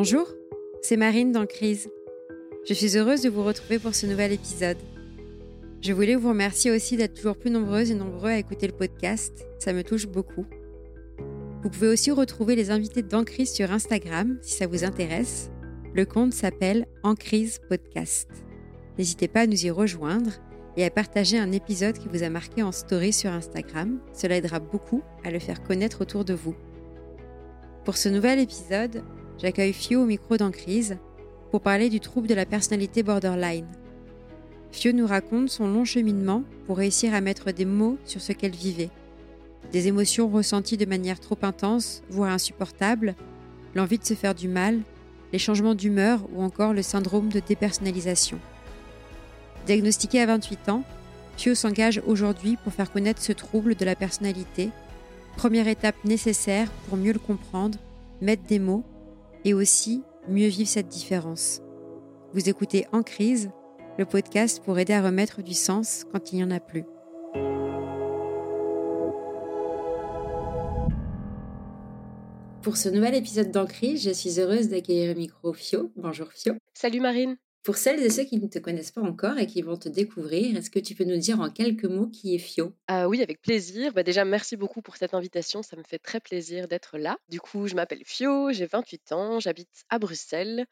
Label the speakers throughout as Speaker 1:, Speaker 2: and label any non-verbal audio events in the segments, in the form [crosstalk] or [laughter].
Speaker 1: Bonjour, c'est Marine dans Crise. Je suis heureuse de vous retrouver pour ce nouvel épisode. Je voulais vous remercier aussi d'être toujours plus nombreuses et nombreux à écouter le podcast, ça me touche beaucoup. Vous pouvez aussi retrouver les invités de Crise sur Instagram si ça vous intéresse. Le compte s'appelle En Crise Podcast. N'hésitez pas à nous y rejoindre et à partager un épisode qui vous a marqué en story sur Instagram. Cela aidera beaucoup à le faire connaître autour de vous. Pour ce nouvel épisode, j'accueille Fio au micro d'Encrise pour parler du trouble de la personnalité borderline. Fio nous raconte son long cheminement pour réussir à mettre des mots sur ce qu'elle vivait. Des émotions ressenties de manière trop intense, voire insupportable, l'envie de se faire du mal, les changements d'humeur ou encore le syndrome de dépersonnalisation. Diagnostiquée à 28 ans, Fio s'engage aujourd'hui pour faire connaître ce trouble de la personnalité Première étape nécessaire pour mieux le comprendre, mettre des mots et aussi mieux vivre cette différence. Vous écoutez En crise, le podcast pour aider à remettre du sens quand il n'y en a plus. Pour ce nouvel épisode d'En crise, je suis heureuse d'accueillir le micro Fio. Bonjour Fio.
Speaker 2: Salut Marine.
Speaker 1: Pour celles et ceux qui ne te connaissent pas encore et qui vont te découvrir, est-ce que tu peux nous dire en quelques mots qui est Fio?
Speaker 2: Ah oui, avec plaisir. Bah déjà, merci beaucoup pour cette invitation. Ça me fait très plaisir d'être là. Du coup, je m'appelle Fio, j'ai 28 ans, j'habite à Bruxelles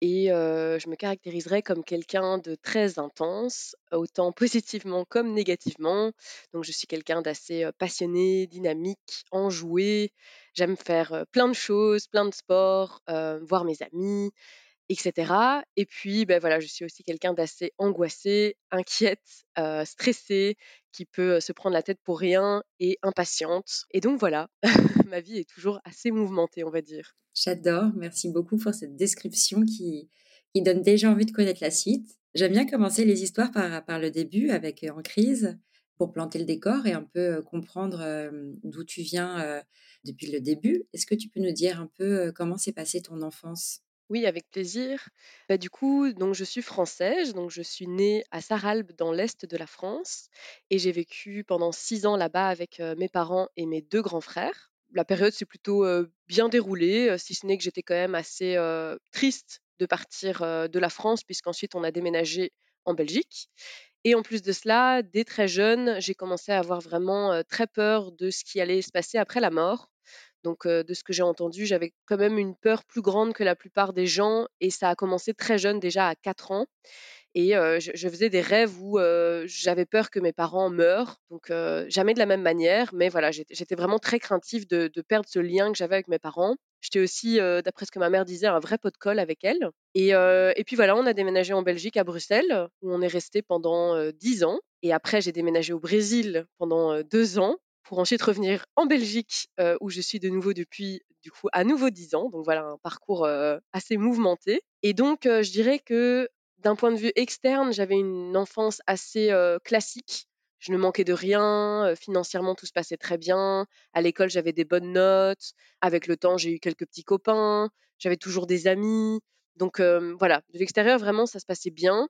Speaker 2: et je me caractériserais comme quelqu'un de très intense, autant [laughs] positivement comme négativement. Donc, je suis quelqu'un d'assez passionné, dynamique, enjoué. J'aime faire plein de choses, plein de sports, voir mes amis etc. Et puis, ben voilà, je suis aussi quelqu'un d'assez angoissé, inquiète, euh, stressé, qui peut se prendre la tête pour rien et impatiente. Et donc voilà, [laughs] ma vie est toujours assez mouvementée, on va dire.
Speaker 1: J'adore, merci beaucoup pour cette description qui, donne déjà envie de connaître la suite. J'aime bien commencer les histoires par, par le début avec En crise pour planter le décor et un peu comprendre d'où tu viens depuis le début. Est-ce que tu peux nous dire un peu comment s'est passée ton enfance?
Speaker 2: Oui, avec plaisir. Bah, du coup, donc je suis française, donc je suis née à Sarralbe dans l'est de la France et j'ai vécu pendant six ans là-bas avec mes parents et mes deux grands frères. La période s'est plutôt bien déroulée, si ce n'est que j'étais quand même assez triste de partir de la France puisqu'ensuite on a déménagé en Belgique. Et en plus de cela, dès très jeune, j'ai commencé à avoir vraiment très peur de ce qui allait se passer après la mort. Donc, de ce que j'ai entendu, j'avais quand même une peur plus grande que la plupart des gens et ça a commencé très jeune, déjà à 4 ans. Et je, faisais des rêves où j'avais peur que mes parents meurent, donc jamais de la même manière, mais voilà, j'étais vraiment très craintive de, perdre ce lien que j'avais avec mes parents. J'étais aussi, d'après ce que ma mère disait, un vrai pot de colle avec elle. Et, puis voilà, on a déménagé en Belgique, à Bruxelles, où on est resté pendant 10 ans. Et après, j'ai déménagé au Brésil pendant deux ans pour ensuite revenir en Belgique où je suis de nouveau depuis du coup à nouveau 10 ans. Donc voilà un parcours assez mouvementé. Et donc je dirais que d'un point de vue externe, j'avais une enfance assez classique. Je ne manquais de rien, financièrement tout se passait très bien. À l'école, j'avais des bonnes notes. Avec le temps, j'ai eu quelques petits copains. J'avais toujours des amis. Donc voilà, de l'extérieur, vraiment, ça se passait bien.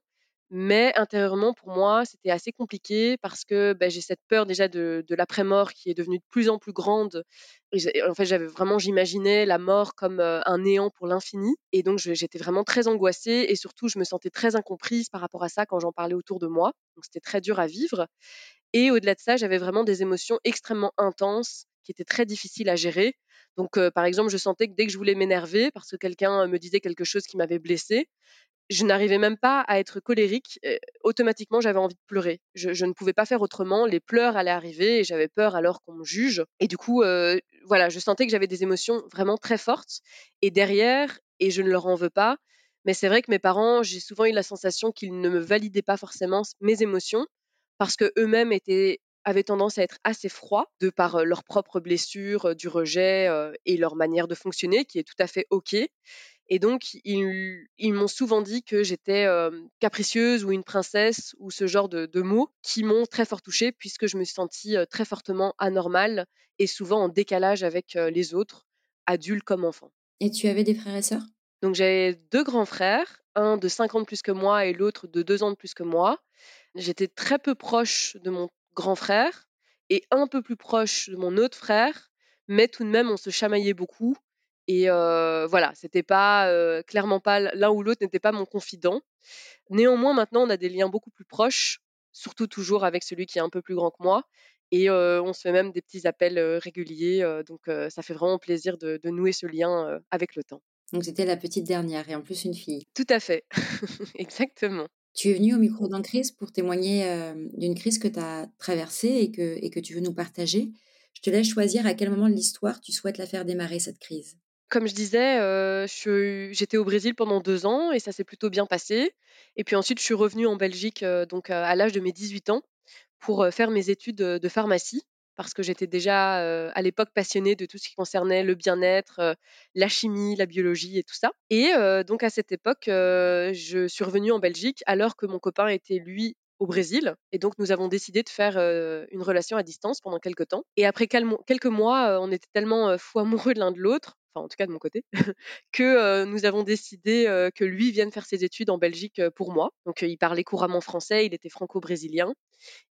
Speaker 2: Mais intérieurement, pour moi, c'était assez compliqué parce que bah, j'ai cette peur déjà de, l'après-mort qui est devenue de plus en plus grande. en fait, j'avais vraiment, j'imaginais la mort comme un néant pour l'infini. Et donc, j'étais vraiment très angoissée et surtout, je me sentais très incomprise par rapport à ça quand j'en parlais autour de moi. Donc, c'était très dur à vivre. Et au-delà de ça, j'avais vraiment des émotions extrêmement intenses qui étaient très difficiles à gérer. Donc, par exemple, je sentais que dès que je voulais m'énerver parce que quelqu'un me disait quelque chose qui m'avait blessée, je n'arrivais même pas à être colérique. automatiquement, j'avais envie de pleurer. Je, ne pouvais pas faire autrement. Les pleurs allaient arriver et j'avais peur alors qu'on me juge. Et du coup, voilà, je sentais que j'avais des émotions vraiment très fortes. Et derrière, et je ne leur en veux pas, mais c'est vrai que mes parents, j'ai souvent eu la sensation qu'ils ne me validaient pas forcément mes émotions parce que eux-mêmes avaient tendance à être assez froids de par leurs propres blessures, du rejet et leur manière de fonctionner, qui est tout à fait OK. Et donc, ils, m'ont souvent dit que j'étais capricieuse ou une princesse ou ce genre de, mots qui m'ont très fort touchée puisque je me suis sentie très fortement anormale et souvent en décalage avec les autres, adultes comme enfants.
Speaker 1: Et tu avais des frères et sœurs?
Speaker 2: Donc, j'avais deux grands frères, un de 5 ans de plus que moi et l'autre de 2 ans de plus que moi. J'étais très peu proche de mon grand frère et un peu plus proche de mon autre frère, mais tout de même, on se chamaillait beaucoup Et voilà, c'était pas clairement pas l'un ou l'autre n'était pas mon confident. Néanmoins, maintenant, on a des liens beaucoup plus proches, surtout toujours avec celui qui est un peu plus grand que moi. Et on se fait même des petits appels réguliers. donc, ça fait vraiment plaisir de, nouer ce lien avec le temps.
Speaker 1: Donc, c'était la petite dernière et en plus une fille.
Speaker 2: Tout à fait. [laughs] Exactement.
Speaker 1: Tu es venue au micro d'un crise pour témoigner d'une crise que tu as traversée et que, et que tu veux nous partager. Je te laisse choisir à quel moment de l'histoire tu souhaites la faire démarrer, cette crise.
Speaker 2: Comme je disais, j'étais au Brésil pendant deux ans et ça s'est plutôt bien passé. Et puis ensuite, je suis revenue en Belgique donc à l'âge de mes 18 ans pour faire mes études de pharmacie parce que j'étais déjà à l'époque passionnée de tout ce qui concernait le bien-être, la chimie, la biologie et tout ça. Et donc à cette époque, je suis revenue en Belgique alors que mon copain était lui au Brésil. Et donc, nous avons décidé de faire une relation à distance pendant quelques temps. Et après quelques mois, on était tellement fou amoureux de l'un de l'autre, enfin en tout cas de mon côté, [laughs] que nous avons décidé que lui vienne faire ses études en Belgique pour moi. Donc, il parlait couramment français, il était franco-brésilien.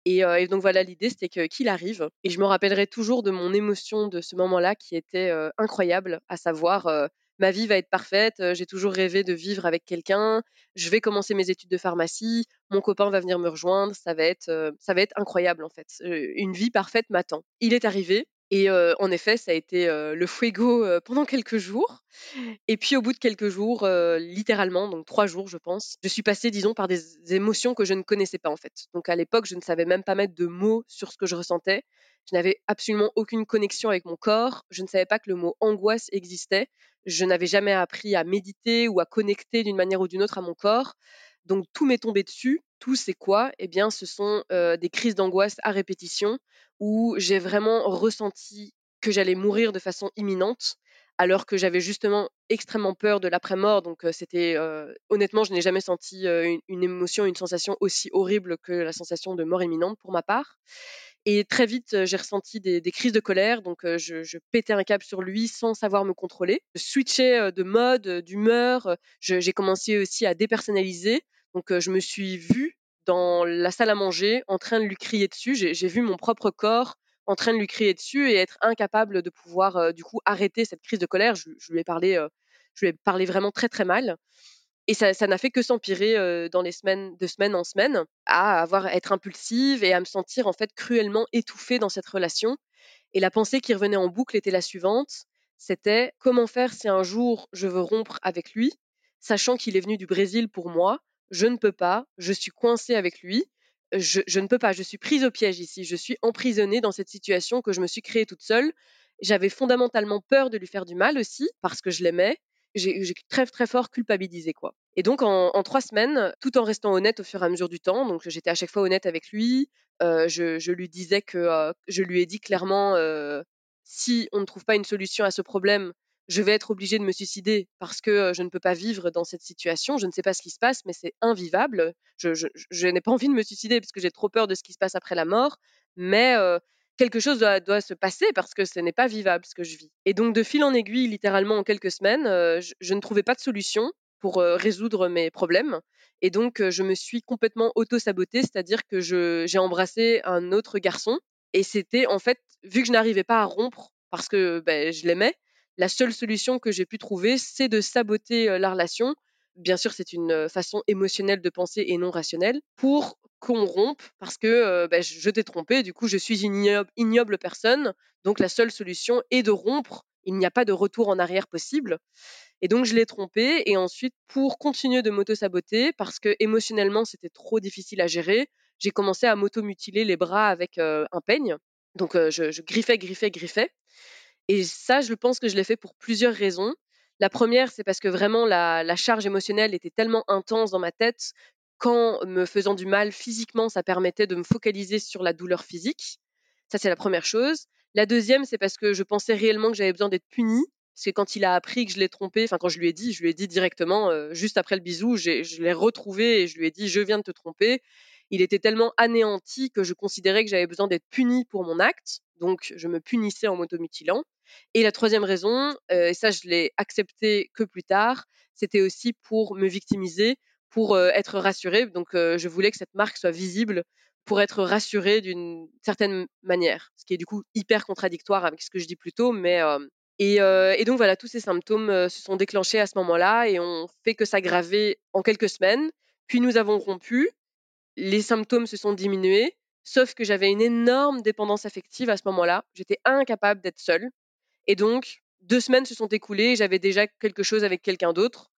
Speaker 2: Et, donc voilà, l'idée c'était qu'il arrive. Et je me rappellerai toujours de mon émotion de ce moment-là qui était incroyable, à savoir ma vie va être parfaite, j'ai toujours rêvé de vivre avec quelqu'un, je vais commencer mes études de pharmacie, mon copain va venir me rejoindre, ça va être, ça va être incroyable en fait. une vie parfaite m'attend. Il est arrivé, et en effet, ça a été le fuego pendant quelques jours. Et puis au bout de quelques jours, littéralement, donc trois jours, je pense, je suis passée, disons, par des émotions que je ne connaissais pas en fait. Donc à l'époque, je ne savais même pas mettre de mots sur ce que je ressentais. Je n'avais absolument aucune connexion avec mon corps. Je ne savais pas que le mot angoisse existait. Je n'avais jamais appris à méditer ou à connecter d'une manière ou d'une autre à mon corps. Donc tout m'est tombé dessus. Tout, c'est quoi? Eh bien, ce sont des crises d'angoisse à répétition où j'ai vraiment ressenti que j'allais mourir de façon imminente, alors que j'avais justement extrêmement peur de l'après-mort. Donc c'était honnêtement, je n'ai jamais senti une, émotion, une sensation aussi horrible que la sensation de mort imminente pour ma part. Et très vite, j'ai ressenti des, crises de colère, donc je, pétais un câble sur lui sans savoir me contrôler. Je switchais de mode, d'humeur. J'ai commencé aussi à dépersonnaliser. Donc je me suis vue dans la salle à manger en train de lui crier dessus. J'ai vu mon propre corps en train de lui crier dessus et être incapable de pouvoir du coup arrêter cette crise de colère. Je, lui ai parlé, je lui ai parlé vraiment très très mal. Et ça, n'a fait que s'empirer dans les semaines, de semaine en semaine, à avoir être impulsive et à me sentir en fait cruellement étouffée dans cette relation. Et la pensée qui revenait en boucle était la suivante c'était comment faire si un jour je veux rompre avec lui, sachant qu'il est venu du Brésil pour moi, je ne peux pas, je suis coincée avec lui, je, je, ne peux pas, je suis prise au piège ici, je suis emprisonnée dans cette situation que je me suis créée toute seule. J'avais fondamentalement peur de lui faire du mal aussi, parce que je l'aimais, j'ai très très fort culpabilisé quoi. Et donc en, trois semaines, tout en restant honnête au fur et à mesure du temps, donc j'étais à chaque fois honnête avec lui, euh, je, lui disais que euh, je lui ai dit clairement euh, si on ne trouve pas une solution à ce problème, je vais être obligée de me suicider parce que je ne peux pas vivre dans cette situation. Je ne sais pas ce qui se passe, mais c'est invivable. Je, n'ai pas envie de me suicider parce que j'ai trop peur de ce qui se passe après la mort, mais quelque chose doit, se passer parce que ce n'est pas vivable ce que je vis. Et donc de fil en aiguille, littéralement en quelques semaines, je, ne trouvais pas de solution pour résoudre mes problèmes. Et donc je me suis complètement auto-sabotée, c'est-à-dire que j'ai embrassé un autre garçon. Et c'était en fait, vu que je n'arrivais pas à rompre parce que ben, je l'aimais, la seule solution que j'ai pu trouver, c'est de saboter la relation. Bien sûr, c'est une façon émotionnelle de penser et non rationnelle pour qu'on rompe parce que bah, je t'ai trompé, du coup je suis une ignoble, personne, donc la seule solution est de rompre, il n'y a pas de retour en arrière possible. Et donc je l'ai trompé et ensuite pour continuer de m'auto-saboter parce que émotionnellement c'était trop difficile à gérer, j'ai commencé à m'auto-mutiler les bras avec un peigne. Donc je, griffais, griffais, griffais. Et ça, je pense que je l'ai fait pour plusieurs raisons. La première, c'est parce que vraiment la, charge émotionnelle était tellement intense dans ma tête quand me faisant du mal physiquement, ça permettait de me focaliser sur la douleur physique. Ça, c'est la première chose. La deuxième, c'est parce que je pensais réellement que j'avais besoin d'être punie. Parce que quand il a appris que je l'ai trompé, enfin quand je lui ai dit, je lui ai dit directement, euh, juste après le bisou, je l'ai retrouvé et je lui ai dit, je viens de te tromper. Il était tellement anéanti que je considérais que j'avais besoin d'être punie pour mon acte. Donc, je me punissais en m'automutilant. Et la troisième raison, euh, et ça je l'ai accepté que plus tard, c'était aussi pour me victimiser pour être rassurée. Donc, je voulais que cette marque soit visible pour être rassurée d'une certaine manière, ce qui est du coup hyper contradictoire avec ce que je dis plus tôt, mais Et, euh, et donc voilà, tous ces symptômes euh, se sont déclenchés à ce moment-là et ont fait que s'aggraver en quelques semaines. Puis nous avons rompu, les symptômes se sont diminués, sauf que j'avais une énorme dépendance affective à ce moment-là. J'étais incapable d'être seule. Et donc, deux semaines se sont écoulées, j'avais déjà quelque chose avec quelqu'un d'autre.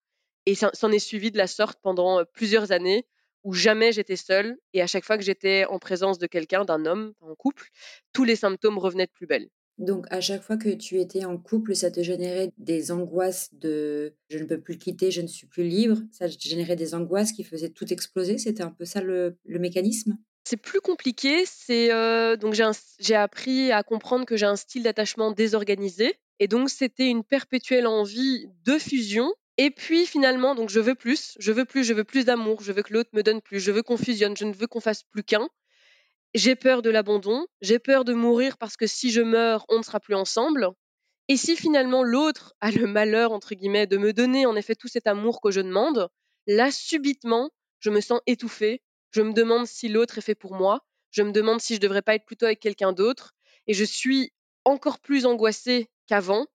Speaker 2: Et ça s'en est suivi de la sorte pendant plusieurs années où jamais j'étais seule. Et à chaque fois que j'étais en présence de quelqu'un, d'un homme, en couple, tous les symptômes revenaient de plus belle.
Speaker 3: Donc, à chaque fois que tu étais en couple, ça te générait des angoisses de je ne peux plus le quitter, je ne suis plus libre. Ça générait des angoisses qui faisaient tout exploser. C'était un peu ça le mécanisme?
Speaker 2: C'est plus compliqué. C'est euh, donc j'ai, appris à comprendre que j'ai un style d'attachement désorganisé. Et donc, c'était une perpétuelle envie de fusion. Et puis finalement, donc je veux plus, je veux plus, je veux plus d'amour, je veux que l'autre me donne plus, je veux qu'on fusionne, je ne veux qu'on fasse plus qu'un. J'ai peur de l'abandon, j'ai peur de mourir parce que si je meurs, on ne sera plus ensemble. Et si finalement l'autre a le malheur, entre guillemets, de me donner en effet tout cet amour que je demande, là, subitement, je me sens étouffée. Je me demande si l'autre est fait pour moi. Je me demande si je devrais pas être plutôt avec quelqu'un d'autre. Et je suis encore plus angoissée qu'avant.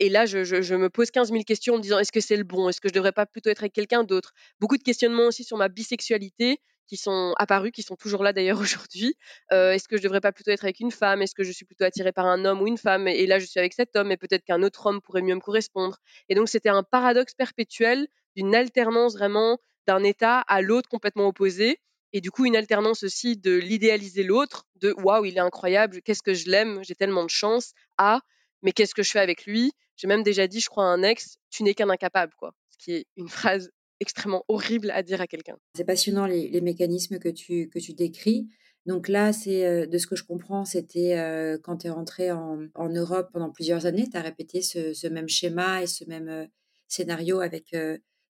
Speaker 2: Et là, je, me pose 15 000 questions en me disant est-ce que c'est le bon? Est-ce que je devrais pas plutôt être avec quelqu'un d'autre? Beaucoup de questionnements aussi sur ma bisexualité qui sont apparus, qui sont toujours là d'ailleurs [laughs] aujourd'hui. Euh, est-ce que je devrais pas plutôt être avec une femme? Est-ce que je suis plutôt attirée par un homme ou une femme? Et là, je suis avec cet homme, et peut-être qu'un autre homme pourrait mieux me correspondre. Et donc, c'était un paradoxe perpétuel d'une alternance vraiment d'un état à l'autre complètement opposé. Et du coup, une alternance aussi de l'idéaliser l'autre, de waouh, il est incroyable, qu'est-ce que je l'aime, j'ai tellement de chance, à mais qu'est-ce que je fais avec lui? J'ai même déjà dit, je crois, à un ex, tu n'es qu'un incapable, quoi. Ce qui est une phrase extrêmement horrible à dire à quelqu'un.
Speaker 3: C'est passionnant les, mécanismes que tu, que tu décris. Donc là, c'est euh, de ce que je comprends, c'était euh, quand tu es rentré en, Europe pendant plusieurs années, tu as répété ce, même schéma et ce même euh, scénario avec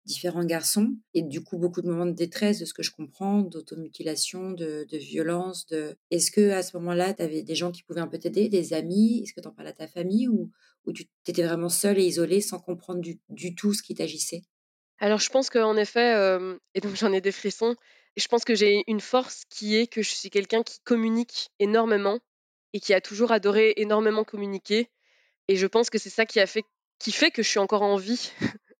Speaker 3: différents garçons. Et du coup, beaucoup de moments de détresse, de ce que je comprends, d'automutilation, de, de violence. De... Est-ce que à ce moment-là, tu avais des gens qui pouvaient un peu t'aider, des amis? Est-ce que tu en parlais à ta famille ou, ou tu étais vraiment seule et isolée sans comprendre du, du tout ce qui t'agissait?
Speaker 2: Alors, je pense qu'en effet, et donc j'en ai des frissons, je pense que j'ai une force qui est que je suis quelqu'un qui communique énormément et qui a toujours adoré énormément communiquer. Et je pense que c'est ça qui a fait, qui fait que je suis encore en vie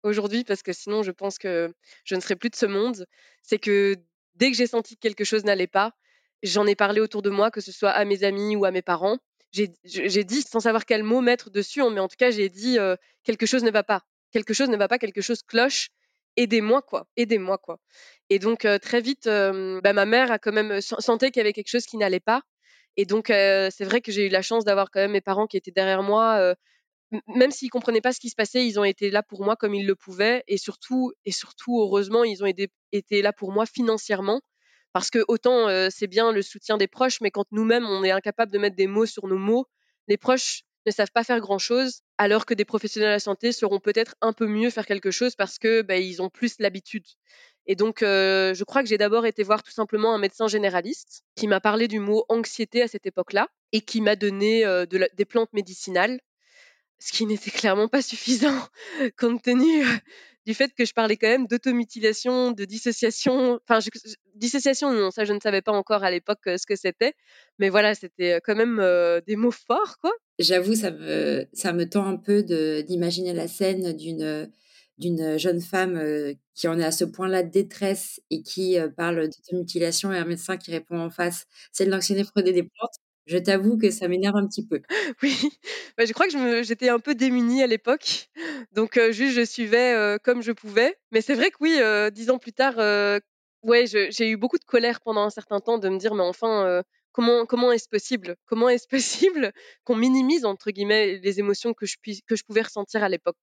Speaker 2: aujourd'hui, parce que sinon, je pense que je ne serais plus de ce monde. C'est que dès que j'ai senti que quelque chose n'allait pas, j'en ai parlé autour de moi, que ce soit à mes amis ou à mes parents. J'ai dit, sans savoir quel mot mettre dessus, mais en tout cas, j'ai dit quelque chose ne va pas. Quelque chose ne va pas, quelque chose cloche. Aidez-moi, quoi. Aidez-moi, quoi. Et donc, très vite, bah, ma mère a quand même sentait qu'il y avait quelque chose qui n'allait pas. Et donc, c'est vrai que j'ai eu la chance d'avoir quand même mes parents qui étaient derrière moi, même s'ils comprenaient pas ce qui se passait, ils ont été là pour moi comme ils le pouvaient, et surtout, et surtout, heureusement, ils ont été là pour moi financièrement, parce que autant euh, c'est bien le soutien des proches, mais quand nous-mêmes on est incapable de mettre des mots sur nos mots, les proches ne savent pas faire grand-chose, alors que des professionnels de la santé sauront peut-être un peu mieux faire quelque chose parce que bah, ils ont plus l'habitude. Et donc, euh, je crois que j'ai d'abord été voir tout simplement un médecin généraliste qui m'a parlé du mot anxiété à cette époque-là et qui m'a donné euh, des plantes médicinales ce qui n'était clairement pas suffisant [laughs] compte tenu euh, du fait que je parlais quand même d'automutilation, de dissociation. Enfin, dissociation, non, ça je ne savais pas encore à l'époque euh, ce que c'était. Mais voilà, c'était euh, quand même des mots forts, quoi.
Speaker 3: J'avoue, ça me, ça me tend un peu d'imaginer la scène d'une d'une jeune femme qui en est à ce point-là de détresse et qui parle d'automutilation et un médecin qui répond en face, c'est de l'anxiété, prenez des plantes. Je t'avoue que ça m'énerve un petit peu. [laughs]
Speaker 2: Oui, bah, je crois que j'étais un peu démunie à l'époque. Donc, juste, je suivais comme je pouvais. Mais c'est vrai que oui, dix ans plus tard, ouais, j'ai eu beaucoup de colère pendant un certain temps de me dire, mais enfin, comment, comment est-ce possible? Comment est-ce [laughs] possible qu'on minimise, entre guillemets, les émotions que je, puis- que je pouvais ressentir à l'époque.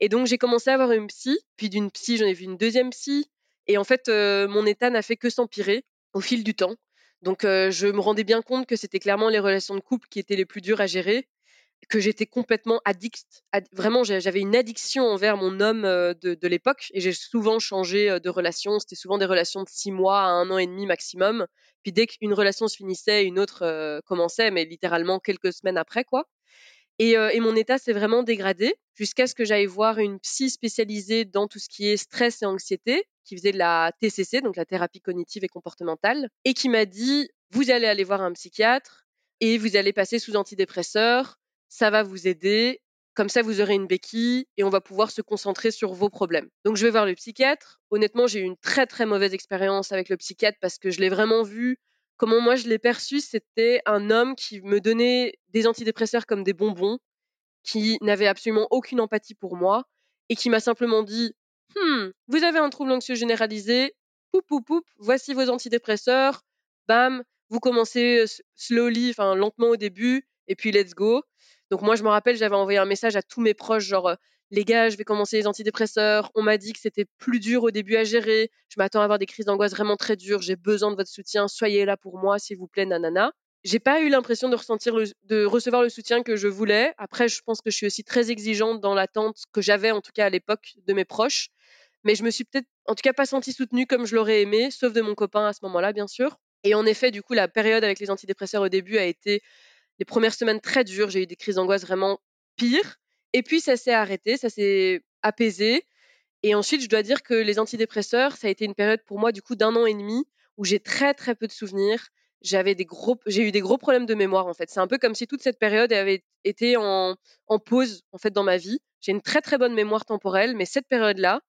Speaker 2: Et donc, j'ai commencé à avoir une psy. Puis d'une psy, j'en ai vu une deuxième psy. Et en fait, mon état n'a fait que s'empirer au fil du temps. Donc, euh, je me rendais bien compte que c'était clairement les relations de couple qui étaient les plus dures à gérer, que j'étais complètement addict. ad- vraiment, j'avais une addiction envers mon homme de, de l'époque et j'ai souvent changé de relation. C'était souvent des relations de six mois à un an et demi maximum. Puis dès qu'une relation se finissait, une autre commençait, mais littéralement quelques semaines après, quoi. Et, mon état s'est vraiment dégradé jusqu'à ce que j'aille voir une psy spécialisée dans tout ce qui est stress et anxiété, qui faisait de la TCC, donc la thérapie cognitive et comportementale, et qui m'a dit, vous allez aller voir un psychiatre et vous allez passer sous antidépresseurs, ça va vous aider. Comme ça, vous aurez une béquille et on va pouvoir se concentrer sur vos problèmes. Donc, je vais voir le psychiatre. Honnêtement, j'ai eu une très très mauvaise expérience avec le psychiatre parce que je l'ai vraiment vu. Comment moi je l'ai perçu, c'était un homme qui me donnait des antidépresseurs comme des bonbons, qui n'avait absolument aucune empathie pour moi et qui m'a simplement dit Hum, vous avez un trouble anxieux généralisé, poup poup poup, voici vos antidépresseurs, bam, vous commencez slowly, enfin lentement au début, et puis let's go. Donc moi je me rappelle, j'avais envoyé un message à tous mes proches, genre les gars, je vais commencer les antidépresseurs. On m'a dit que c'était plus dur au début à gérer. Je m'attends à avoir des crises d'angoisse vraiment très dures. J'ai besoin de votre soutien. Soyez là pour moi, s'il vous plaît, nanana. J'ai pas eu l'impression de ressentir de recevoir le soutien que je voulais. Après, je pense que je suis aussi très exigeante dans l'attente que j'avais, en tout cas à l'époque, de mes proches. Mais je me suis peut-être, en tout cas, pas sentie soutenue comme je l'aurais aimé, sauf de mon copain à ce moment-là, bien sûr. Et en effet, du coup, la période avec les antidépresseurs au début a été les premières semaines très dures. J'ai eu des crises d'angoisse vraiment pires. Et puis, ça s'est arrêté, ça s'est apaisé. Et ensuite, je dois dire que les antidépresseurs, ça a été une période pour moi, du coup, d'un an et demi où j'ai très, très peu de souvenirs. J'avais des gros, j'ai eu des gros problèmes de mémoire, en fait. C'est un peu comme si toute cette période avait été en, pause, en fait, dans ma vie. J'ai une très, très bonne mémoire temporelle, mais cette période-là,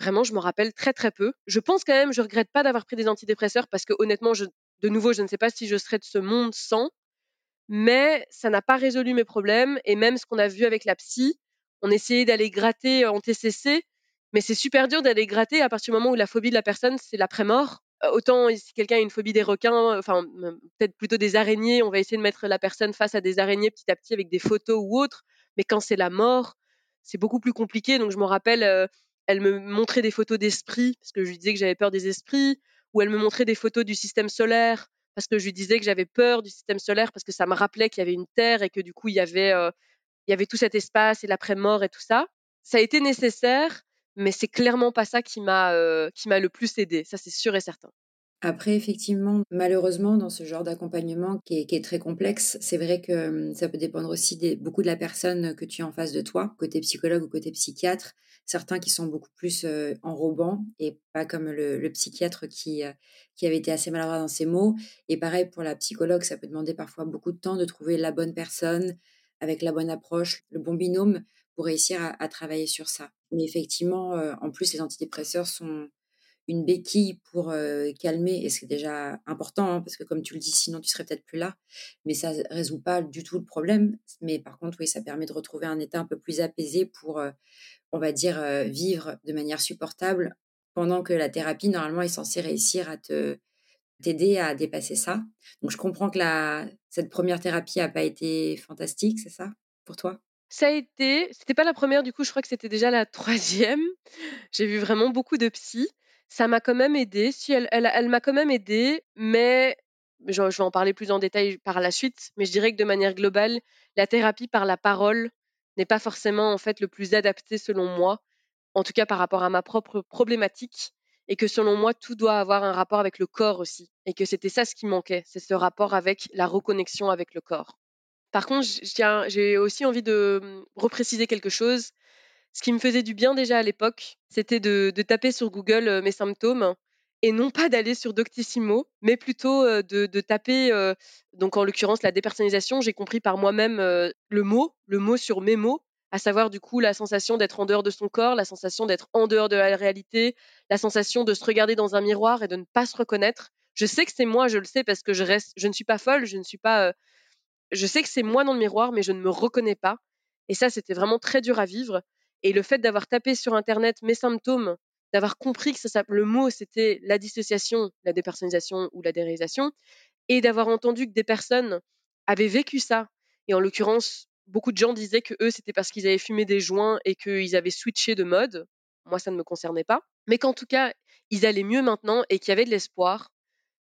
Speaker 2: vraiment, je me rappelle très, très peu. Je pense quand même, je regrette pas d'avoir pris des antidépresseurs parce que, honnêtement, je, de nouveau, je ne sais pas si je serais de ce monde sans mais ça n'a pas résolu mes problèmes. Et même ce qu'on a vu avec la psy, on essayait d'aller gratter en TCC, mais c'est super dur d'aller gratter à partir du moment où la phobie de la personne, c'est l'après-mort. Euh, autant si quelqu'un a une phobie des requins, enfin peut-être plutôt des araignées, on va essayer de mettre la personne face à des araignées petit à petit avec des photos ou autres. Mais quand c'est la mort, c'est beaucoup plus compliqué. Donc je me rappelle, euh, elle me montrait des photos d'esprits, parce que je lui disais que j'avais peur des esprits, ou elle me montrait des photos du système solaire parce que je lui disais que j'avais peur du système solaire parce que ça me rappelait qu'il y avait une Terre et que du coup il y avait, il y avait tout cet espace et l'après-mort et tout ça. Ça a été nécessaire, mais c'est clairement pas ça qui m'a qui m'a le plus aidé. Ça c'est sûr et certain.
Speaker 3: Après, effectivement, malheureusement, dans ce genre d'accompagnement qui est, très complexe, c'est vrai que ça peut dépendre aussi beaucoup de la personne que tu as en face de toi, côté psychologue ou côté psychiatre. Certains qui sont beaucoup plus enrobants et pas comme le, psychiatre qui, qui avait été assez maladroit dans ses mots. Et pareil pour la psychologue, ça peut demander parfois beaucoup de temps de trouver la bonne personne avec la bonne approche, le bon binôme pour réussir à, travailler sur ça. Mais effectivement, en plus, les antidépresseurs sont une béquille pour calmer, et c'est déjà important, hein, parce que comme tu le dis, sinon tu serais peut-être plus là, mais ça ne résout pas du tout le problème. Mais par contre, oui, ça permet de retrouver un état un peu plus apaisé pour, on va dire, vivre de manière supportable, pendant que la thérapie, normalement, est censée réussir à te t'aider à dépasser ça. Donc je comprends que cette première thérapie n'a pas été fantastique, c'est ça, pour toi?
Speaker 2: Ça a été, c'était pas la première, du coup, je crois que c'était déjà la troisième. [laughs] J'ai vu vraiment beaucoup de psy ça m'a quand même aidé. Si elle, elle, m'a quand même aidé, mais je, vais en parler plus en détail par la suite. Mais je dirais que de manière globale, la thérapie par la parole n'est pas forcément en fait le plus adapté selon moi, en tout cas par rapport à ma propre problématique, et que selon moi tout doit avoir un rapport avec le corps aussi, et que c'était ça ce qui manquait, c'est ce rapport avec la reconnexion avec le corps. Par contre, j'ai aussi envie de hum, repréciser quelque chose ce qui me faisait du bien déjà à l'époque, c'était de, taper sur Google mes symptômes et non pas d'aller sur Doctissimo, mais plutôt de, taper, donc en l'occurrence la dépersonnalisation, j'ai compris par moi-même le mot, le mot sur mes mots, à savoir du coup la sensation d'être en dehors de son corps, la sensation d'être en dehors de la réalité, la sensation de se regarder dans un miroir et de ne pas se reconnaître. Je sais que c'est moi, je le sais parce que je reste, je ne suis pas folle, je ne suis pas, je sais que c'est moi dans le miroir, mais je ne me reconnais pas. Et ça, c'était vraiment très dur à vivre. Et le fait d'avoir tapé sur Internet mes symptômes, d'avoir compris que le mot c'était la dissociation, la dépersonnalisation ou la déréalisation, et d'avoir entendu que des personnes avaient vécu ça. Et en l'occurrence, beaucoup de gens disaient que eux c'était parce qu'ils avaient fumé des joints et qu'ils avaient switché de mode. Moi, ça ne me concernait pas. Mais qu'en tout cas, ils allaient mieux maintenant et qu'il y avait de l'espoir.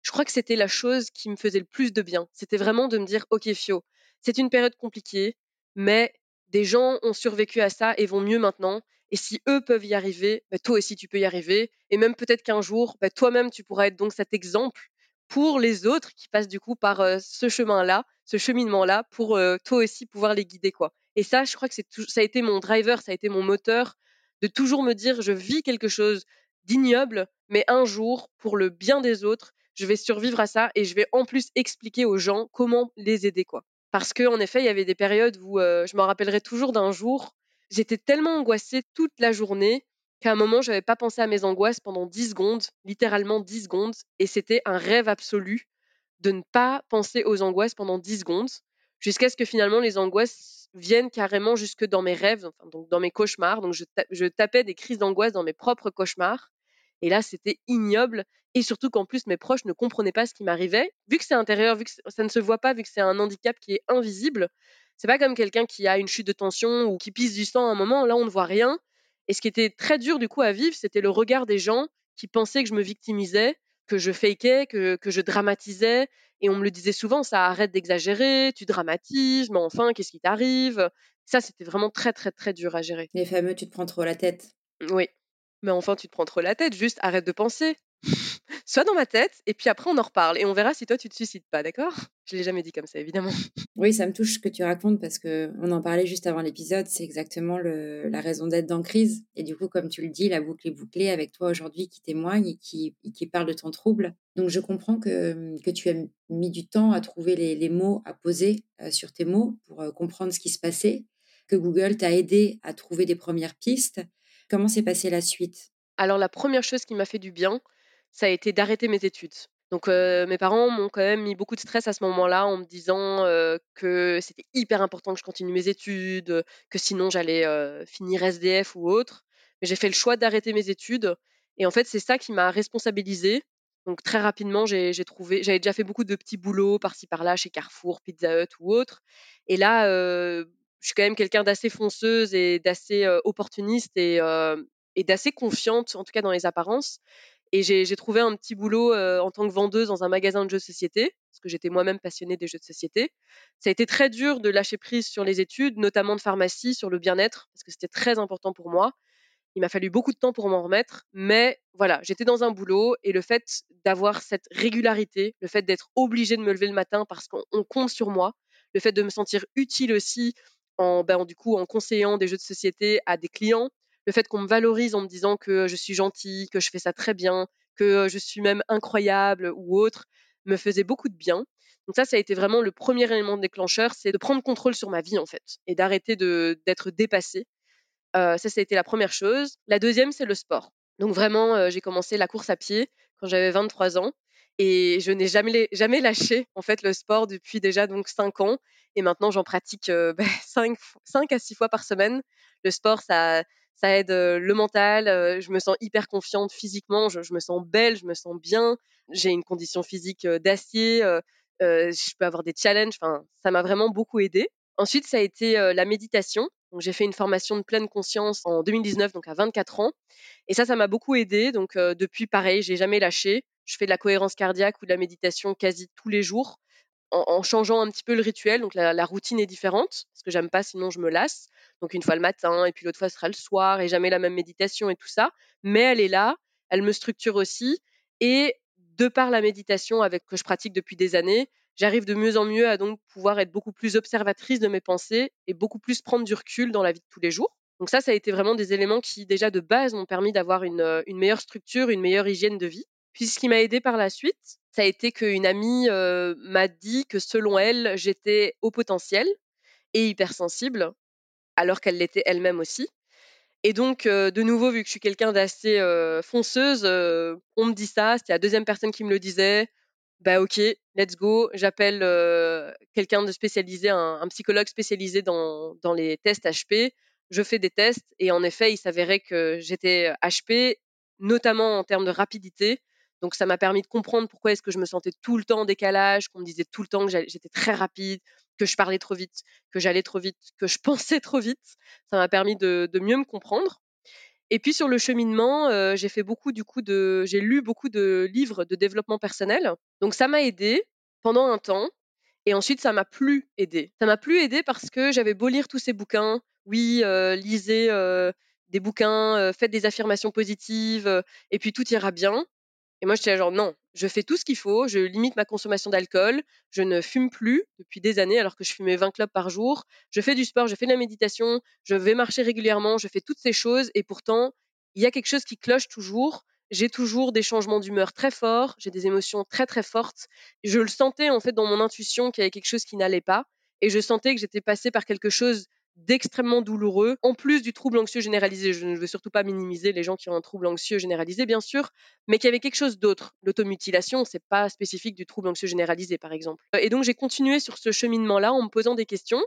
Speaker 2: Je crois que c'était la chose qui me faisait le plus de bien. C'était vraiment de me dire, OK, Fio, c'est une période compliquée, mais des gens ont survécu à ça et vont mieux maintenant. Et si eux peuvent y arriver, bah, toi aussi tu peux y arriver. Et même peut-être qu'un jour, bah, toi-même tu pourras être donc cet exemple pour les autres qui passent du coup par euh, ce chemin-là, ce cheminement-là, pour euh, toi aussi pouvoir les guider quoi. Et ça, je crois que ça a été mon driver, ça a été mon moteur de toujours me dire je vis quelque chose d'ignoble, mais un jour, pour le bien des autres, je vais survivre à ça et je vais en plus expliquer aux gens comment les aider quoi. Parce qu'en effet, il y avait des périodes où je me rappellerai toujours d'un jour, j'étais tellement angoissée toute la journée qu'à un moment, je n'avais pas pensé à mes angoisses pendant 10 secondes, littéralement 10 secondes, et c'était un rêve absolu de ne pas penser aux angoisses pendant 10 secondes, jusqu'à ce que finalement les angoisses viennent carrément jusque dans mes rêves, donc dans mes cauchemars. Donc je tapais des crises d'angoisse dans mes propres cauchemars. Et là, c'était ignoble. Et surtout qu'en plus, mes proches ne comprenaient pas ce qui m'arrivait. Vu que c'est intérieur, vu que ça ne se voit pas, vu que c'est un handicap qui est invisible, c'est pas comme quelqu'un qui a une chute de tension ou qui pisse du sang à un moment. Là, on ne voit rien. Et ce qui était très dur du coup à vivre, c'était le regard des gens qui pensaient que je me victimisais, que je fakeais, que, que je dramatisais. Et on me le disait souvent, ça arrête d'exagérer, tu dramatises, mais enfin, qu'est-ce qui t'arrive? Ça, c'était vraiment très, très, très dur à gérer.
Speaker 3: Les fameux, tu te prends trop la tête.
Speaker 2: Oui. Mais enfin, tu te prends trop la tête, juste arrête de penser. Sois dans ma tête, et puis après, on en reparle. Et on verra si toi, tu te suicides pas, d'accord? Je l'ai jamais dit comme ça, évidemment.
Speaker 3: Oui, ça me touche ce que tu racontes parce que on en parlait juste avant l'épisode. C'est exactement la raison d'être dans crise. Et du coup, comme tu le dis, la boucle est bouclée avec toi aujourd'hui qui témoigne et qui, qui parle de ton trouble. Donc, je comprends que, que tu as mis du temps à trouver les, mots à poser euh, sur tes mots pour euh, comprendre ce qui se passait, que Google t'a aidé à trouver des premières pistes Comment s'est passée la suite?
Speaker 2: Alors la première chose qui m'a fait du bien, ça a été d'arrêter mes études. Donc mes parents m'ont quand même mis beaucoup de stress à ce moment-là en me disant que c'était hyper important que je continue mes études, que sinon j'allais finir SDF ou autre. Mais j'ai fait le choix d'arrêter mes études et en fait c'est ça qui m'a responsabilisée. Donc très rapidement j'ai trouvé, j'avais déjà fait beaucoup de petits boulots par-ci par-là chez Carrefour, Pizza Hut ou autre. Et là je suis quand même quelqu'un d'assez fonceuse et d'assez opportuniste et, d'assez confiante, en tout cas dans les apparences. Et j'ai trouvé un petit boulot en tant que vendeuse dans un magasin de jeux de société, parce que j'étais moi-même passionnée des jeux de société. Ça a été très dur de lâcher prise sur les études, notamment de pharmacie, sur le bien-être, parce que c'était très important pour moi. Il m'a fallu beaucoup de temps pour m'en remettre, mais voilà, j'étais dans un boulot et le fait d'avoir cette régularité, le fait d'être obligée de me lever le matin parce qu'on compte sur moi, le fait de me sentir utile aussi en, ben, du coup, en conseillant des jeux de société à des clients, le fait qu'on me valorise en me disant que je suis gentille, que je fais ça très bien, que je suis même incroyable ou autre, me faisait beaucoup de bien. Donc ça, ça a été vraiment le premier élément déclencheur, c'est de prendre contrôle sur ma vie en fait et d'arrêter d'être dépassée. ça, ça a été la première chose. La deuxième, c'est le sport. Donc vraiment, j'ai commencé la course à pied quand j'avais 23 ans et je n'ai jamais, lâché en fait le sport depuis déjà donc 5 ans et maintenant j'en pratique 5, euh, [laughs] bah, à 6 fois par semaine. Le sport, ça, ça aide euh, le mental, euh, je me sens hyper confiante physiquement, je, me sens belle, je me sens bien, j'ai une condition physique d'acier, je peux avoir des challenges, enfin ça m'a vraiment beaucoup aidé. Ensuite, ça a été la méditation. Donc, j'ai fait une formation de pleine conscience en 2019, donc à 24 ans. Et ça, ça m'a beaucoup aidé. Donc, depuis, pareil, j'ai jamais lâché. Je fais de la cohérence cardiaque ou de la méditation quasi tous les jours en, changeant un petit peu le rituel. Donc la, routine est différente parce que j'aime pas, sinon je me lasse. Donc une fois le matin et puis l'autre fois ce sera le soir et jamais la même méditation et tout ça. Mais elle est là, elle me structure aussi et de par la méditation avec que je pratique depuis des années, j'arrive de mieux en mieux à donc pouvoir être beaucoup plus observatrice de mes pensées et beaucoup plus prendre du recul dans la vie de tous les jours. Donc ça, ça a été vraiment des éléments qui déjà de base m'ont permis d'avoir une, une meilleure structure, une meilleure hygiène de vie. Puis ce qui m'a aidé par la suite, ça a été qu'une amie m'a dit que selon elle, j'étais au potentiel et hypersensible, alors qu'elle l'était elle-même aussi. Et donc, de nouveau, vu que je suis quelqu'un d'assez fonceuse, on me dit ça, c'était la deuxième personne qui me le disait. Bah ok, let's go, j'appelle quelqu'un de spécialisé, un, psychologue spécialisé dans les tests HP. Je fais des tests et en effet, il s'avérait que j'étais HP, notamment en termes de rapidité. Donc ça m'a permis de comprendre pourquoi est-ce que je me sentais tout le temps en décalage, qu'on me disait tout le temps que j'étais très rapide, que je parlais trop vite, que j'allais trop vite, que je [laughs] pensais trop vite. Ça m'a permis de, mieux me comprendre. Et puis sur le cheminement, euh, j'ai fait beaucoup du coup de, j'ai lu beaucoup de livres de développement personnel. Donc ça m'a aidé pendant un temps. Et ensuite, ça m'a plus aidé. Ça m'a plus aidé parce que j'avais beau lire tous ces bouquins. Oui, euh, lisez euh, des bouquins, faites des affirmations positives, et puis tout ira bien. Et moi, j'étais genre, non, je fais tout ce qu'il faut, je limite ma consommation d'alcool, je ne fume plus depuis des années alors que je fumais 20 clubs par jour, je fais du sport, je fais de la méditation, je vais marcher régulièrement, je fais toutes ces choses et pourtant, il y a quelque chose qui cloche toujours. J'ai toujours des changements d'humeur très forts, j'ai des émotions très très fortes. Je le sentais en fait dans mon intuition qu'il y avait quelque chose qui n'allait pas. et je sentais que j'étais passée par quelque chose d'extrêmement douloureux, en plus du trouble anxieux généralisé. Je ne veux surtout pas minimiser les gens qui ont un trouble anxieux généralisé, bien sûr, mais qu'il y avait quelque chose d'autre. L'automutilation, c'est pas spécifique du trouble anxieux généralisé, par exemple. Et donc j'ai continué sur ce cheminement-là en me posant des questions,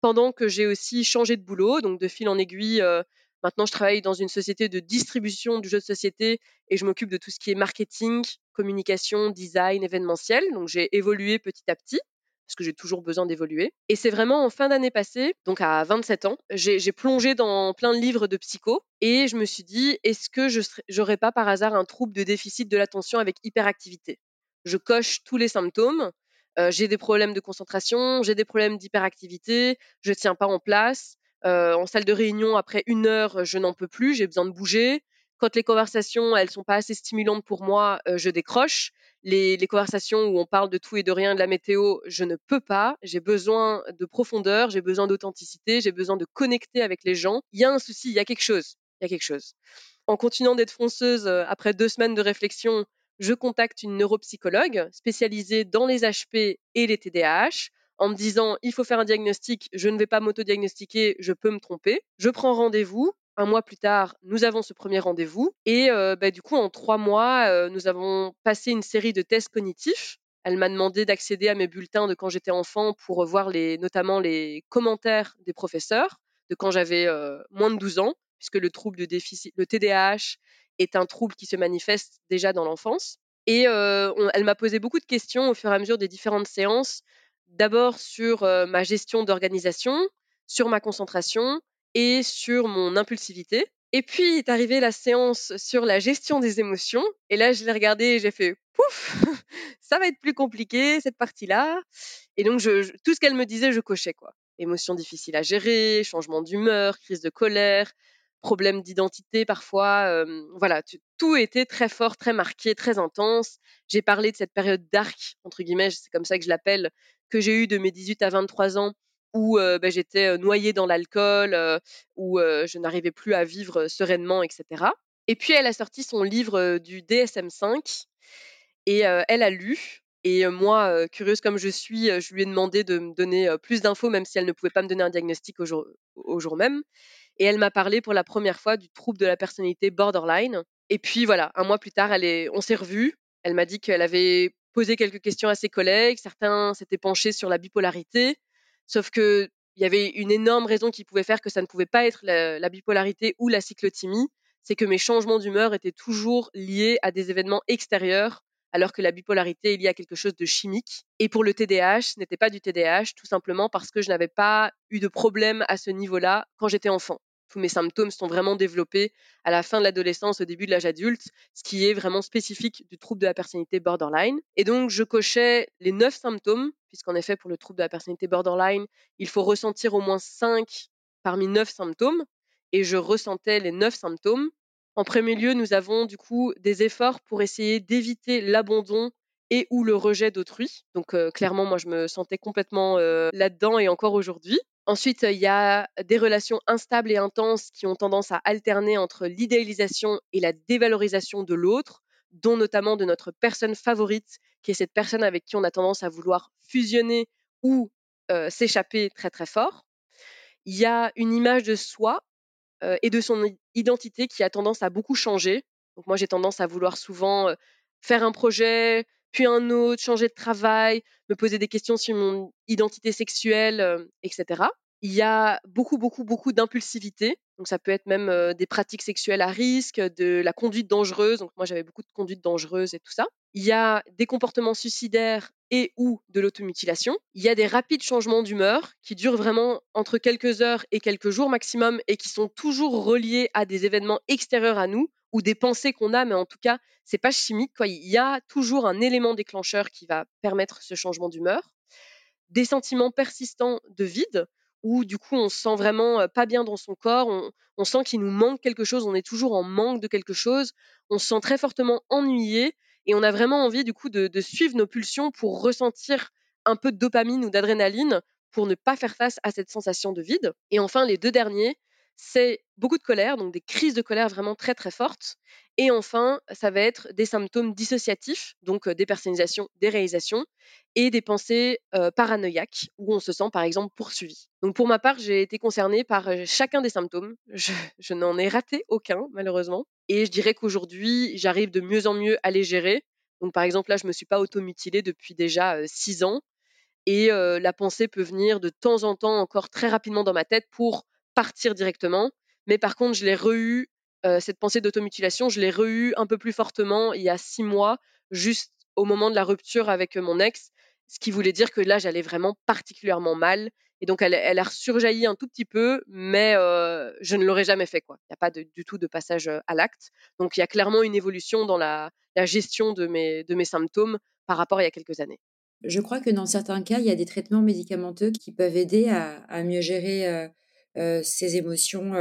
Speaker 2: pendant que j'ai aussi changé de boulot, donc de fil en aiguille. Euh, maintenant, je travaille dans une société de distribution du jeu de société et je m'occupe de tout ce qui est marketing, communication, design, événementiel. Donc j'ai évolué petit à petit parce que j'ai toujours besoin d'évoluer. Et c'est vraiment en fin d'année passée, donc à 27 ans, j'ai plongé dans plein de livres de psycho et je me suis dit, est-ce que je n'aurais pas par hasard un trouble de déficit de l'attention avec hyperactivité? Je coche tous les symptômes. Euh, j'ai des problèmes de concentration, j'ai des problèmes d'hyperactivité, je tiens pas en place. Euh, en salle de réunion, après une heure, je n'en peux plus, j'ai besoin de bouger. Quand les conversations, elles sont pas assez stimulantes pour moi, euh, je décroche les, conversations où on parle de tout et de rien, de la météo, je ne peux pas. J'ai besoin de profondeur, j'ai besoin d'authenticité, j'ai besoin de connecter avec les gens. Il y a un souci, il y a quelque chose. Il y a quelque chose. En continuant d'être fonceuse, euh, après deux semaines de réflexion, je contacte une neuropsychologue spécialisée dans les HP et les TDAH en me disant il faut faire un diagnostic, je ne vais pas m'auto-diagnostiquer, je peux me tromper. Je prends rendez-vous, un mois plus tard, nous avons ce premier rendez-vous. Et euh, bah, du coup, en trois mois, euh, nous avons passé une série de tests cognitifs. Elle m'a demandé d'accéder à mes bulletins de quand j'étais enfant pour voir les, notamment les commentaires des professeurs de quand j'avais euh, moins de 12 ans, puisque le trouble de déficit, le TDAH est un trouble qui se manifeste déjà dans l'enfance. Et elle m'a posé beaucoup de questions au fur et à mesure des différentes séances. D'abord sur ma gestion d'organisation, sur ma concentration, et sur mon impulsivité. Et puis est arrivée la séance sur la gestion des émotions. Et là, je l'ai regardée et j'ai fait pouf, [laughs] ça va être plus compliqué cette partie-là. Et donc, tout ce qu'elle me disait, je cochais quoi. Émotions difficiles à gérer, changement d'humeur, crise de colère, problème d'identité parfois. Voilà, tout était très fort, très marqué, très intense. J'ai parlé de cette période dark, entre guillemets, c'est comme ça que je l'appelle, que j'ai eue de mes 18 à 23 ans, où bah, j'étais noyée dans l'alcool, où je n'arrivais plus à vivre sereinement, etc. Et puis elle a sorti son livre du DSM5 et elle a lu. Et moi, curieuse comme je suis, je lui ai demandé de me donner plus d'infos, même si elle ne pouvait pas me donner un diagnostic au jour, même. Et elle m'a parlé pour la première fois du trouble de la personnalité borderline. Et puis voilà, un mois plus tard, elle est, on s'est revus. Elle m'a dit qu'elle avait posé quelques questions à ses collègues. Certains s'étaient penchés sur la bipolarité. Sauf que il y avait une énorme raison qui pouvait faire que ça ne pouvait pas être la, bipolarité ou la cyclothymie, c'est que mes changements d'humeur étaient toujours liés à des événements extérieurs, alors que la bipolarité est liée à quelque chose de chimique. Et pour le TDAH, ce n'était pas du TDAH, tout simplement parce que je n'avais pas eu de problème à ce niveau-là quand j'étais enfant tous mes symptômes sont vraiment développés à la fin de l'adolescence, au début de l'âge adulte, ce qui est vraiment spécifique du trouble de la personnalité borderline. Et donc, je cochais les neuf symptômes, puisqu'en effet, pour le trouble de la personnalité borderline, il faut ressentir au moins cinq parmi neuf symptômes. Et je ressentais les neuf symptômes. En premier lieu, nous avons du coup des efforts pour essayer d'éviter l'abandon et ou le rejet d'autrui. Donc euh, clairement, moi, je me sentais complètement euh, là-dedans et encore aujourd'hui. Ensuite, il y a des relations instables et intenses qui ont tendance à alterner entre l'idéalisation et la dévalorisation de l'autre, dont notamment de notre personne favorite, qui est cette personne avec qui on a tendance à vouloir fusionner ou s'échapper très très fort. Il y a une image de soi et de son identité qui a tendance à beaucoup changer. Donc moi, j'ai tendance à vouloir souvent faire un projet, puis un autre, changer de travail, me poser des questions sur mon identité sexuelle, euh, etc. Il y a beaucoup, beaucoup, beaucoup d'impulsivité. Donc ça peut être même euh, des pratiques sexuelles à risque, de la conduite dangereuse. Donc moi j'avais beaucoup de conduite dangereuse et tout ça. Il y a des comportements suicidaires et ou de l'automutilation. Il y a des rapides changements d'humeur qui durent vraiment entre quelques heures et quelques jours maximum et qui sont toujours reliés à des événements extérieurs à nous ou des pensées qu'on a, mais en tout cas, c'est pas chimique. Il y a toujours un élément déclencheur qui va permettre ce changement d'humeur. Des sentiments persistants de vide, où du coup on se sent vraiment pas bien dans son corps, on, sent qu'il nous manque quelque chose, on est toujours en manque de quelque chose, on se sent très fortement ennuyé et on a vraiment envie du coup de suivre nos pulsions pour ressentir un peu de dopamine ou d'adrénaline pour ne pas faire face à cette sensation de vide. Et enfin, les deux derniers, c'est beaucoup de colère, donc des crises de colère vraiment très très fortes. Et enfin, ça va être des symptômes dissociatifs, donc euh, des personnalisations, des réalisations, et des pensées euh, paranoïaques, où on se sent par exemple poursuivi. Donc pour ma part, j'ai été concernée par euh, chacun des symptômes. [laughs] Je, n'en ai raté aucun, malheureusement. Et je dirais qu'aujourd'hui, j'arrive de mieux en mieux à les gérer. Donc par exemple, là, je ne me suis pas automutilée depuis déjà six ans. Et la pensée peut venir de temps en temps encore très rapidement dans ma tête pour partir directement. Mais par contre, je l'ai re cette pensée d'automutilation, je l'ai re un peu plus fortement il y a six mois, juste au moment de la rupture avec mon ex, ce qui voulait dire que là, j'allais vraiment particulièrement mal. Et donc, elle, a surjailli un tout petit peu, mais je ne l'aurais jamais fait. Il n'y a pas du tout de passage à l'acte. Donc, il y a clairement une évolution dans la, gestion de mes, de mes symptômes par rapport à il y a quelques années.
Speaker 3: Je crois que dans certains cas, il y a des traitements médicamenteux qui peuvent aider à, mieux gérer ces émotions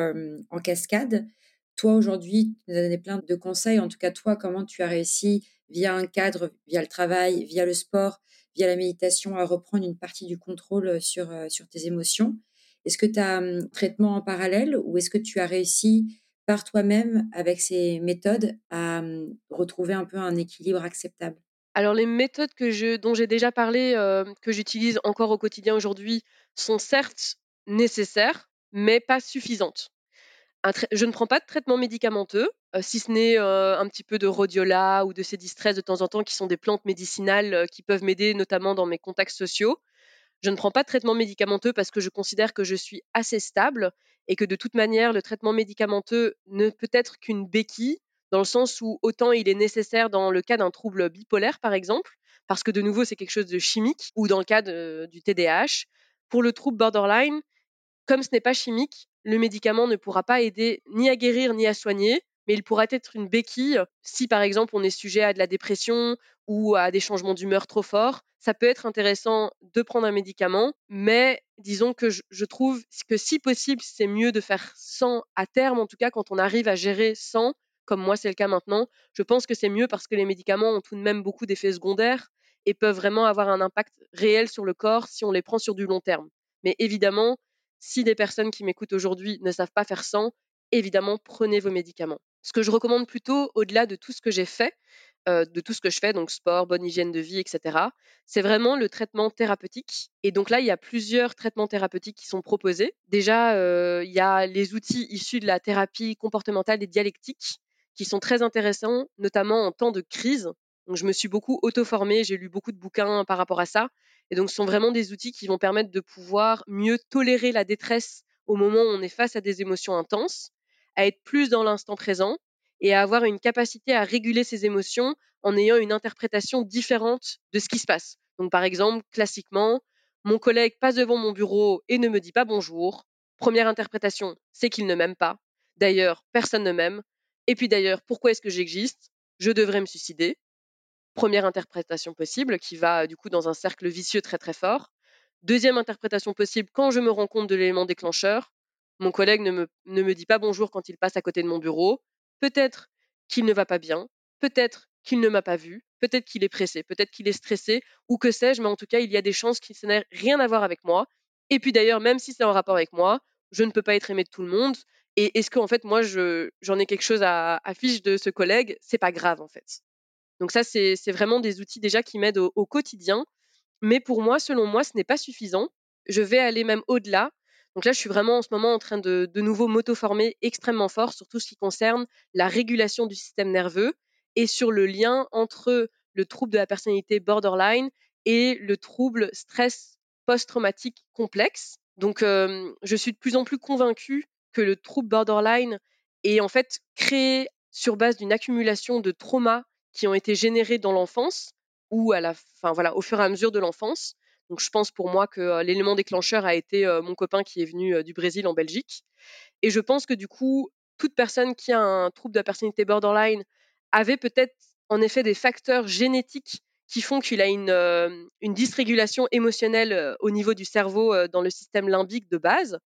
Speaker 3: en cascade. Toi, aujourd'hui, tu nous as donné plein de conseils. En tout cas, toi, comment tu as réussi, via un cadre, via le travail, via le sport, via la méditation, à reprendre une partie du contrôle sur, sur tes émotions Est-ce que tu as un traitement en parallèle ou est-ce que tu as réussi par toi-même, avec ces méthodes, à retrouver un peu un équilibre acceptable?
Speaker 2: Alors les méthodes que je, dont j'ai déjà parlé, que j'utilise encore au quotidien aujourd'hui, sont certes nécessaires, mais pas suffisantes je ne prends pas de traitement médicamenteux, si ce n'est un petit peu de rhodiola ou de cédistress de temps en temps, qui sont des plantes médicinales qui peuvent m'aider, notamment dans mes contacts sociaux. Je ne prends pas de traitement médicamenteux parce que je considère que je suis assez stable et que de toute manière, le traitement médicamenteux ne peut être qu'une béquille, dans le sens où autant il est nécessaire dans le cas d'un trouble bipolaire, par exemple, parce que de nouveau, c'est quelque chose de chimique, ou dans le cas du TDAH. Pour le trouble borderline, comme ce n'est pas chimique, le médicament ne pourra pas aider ni à guérir ni à soigner, mais il pourra être une béquille si par exemple on est sujet à de la dépression ou à des changements d'humeur trop forts. Ça peut être intéressant de prendre un médicament, mais disons que je, trouve que si possible, c'est mieux de faire sans à terme, en tout cas quand on arrive à gérer sans, comme moi c'est le cas maintenant. Je pense que c'est mieux parce que les médicaments ont tout de même beaucoup d'effets secondaires et peuvent vraiment avoir un impact réel sur le corps si on les prend sur du long terme. Mais évidemment, si des personnes qui m'écoutent aujourd'hui ne savent pas faire sans, évidemment, prenez vos médicaments. Ce que je recommande plutôt, au-delà de tout ce que j'ai fait, euh, de tout ce que je fais, donc sport, bonne hygiène de vie, etc., c'est vraiment le traitement thérapeutique. Et donc là, il y a plusieurs traitements thérapeutiques qui sont proposés. Déjà, euh, il y a les outils issus de la thérapie comportementale et dialectique qui sont très intéressants, notamment en temps de crise. Donc, je me suis beaucoup auto-formée, j'ai lu beaucoup de bouquins par rapport à ça. Et donc, ce sont vraiment des outils qui vont permettre de pouvoir mieux tolérer la détresse au moment où on est face à des émotions intenses, à être plus dans l'instant présent et à avoir une capacité à réguler ses émotions en ayant une interprétation différente de ce qui se passe. Donc, par exemple, classiquement, mon collègue passe devant mon bureau et ne me dit pas bonjour. Première interprétation, c'est qu'il ne m'aime pas. D'ailleurs, personne ne m'aime. Et puis d'ailleurs, pourquoi est-ce que j'existe? Je devrais me suicider première interprétation possible qui va du coup dans un cercle vicieux très très fort. Deuxième interprétation possible, quand je me rends compte de l'élément déclencheur, mon collègue ne me, dit pas bonjour quand il passe à côté de mon bureau. Peut-être qu'il ne va pas bien, peut-être qu'il ne m'a pas vu, peut-être qu'il est pressé, peut-être qu'il est stressé, ou que sais-je, mais en tout cas, il y a des chances qu'il n'ait rien à voir avec moi. Et puis d'ailleurs, même si c'est en rapport avec moi, je ne peux pas être aimé de tout le monde. Et est-ce qu'en fait, moi, j'en ai quelque chose à, à fiche de ce collègue? C'est pas grave, en fait. Donc ça, c'est vraiment des outils déjà qui m'aident au, quotidien. Mais pour moi, selon moi, ce n'est pas suffisant. Je vais aller même au-delà. Donc là, je suis vraiment en ce moment en train de de nouveau m'auto-former extrêmement fort sur tout ce qui concerne la régulation du système nerveux et sur le lien entre le trouble de la personnalité borderline et le trouble stress post-traumatique complexe. Donc, je suis de plus en plus convaincue que le trouble borderline est en fait créé sur base d'une accumulation de traumas qui ont été générés dans l'enfance ou à la, enfin voilà, au fur et à mesure de l'enfance. Donc je pense pour moi que l'élément déclencheur a été mon copain qui est venu du Brésil en Belgique. Et je pense que du coup, toute personne qui a un trouble de la personnalité borderline avait peut-être en effet des facteurs génétiques qui font qu'il a une dysrégulation émotionnelle au niveau du cerveau dans le système limbique de base,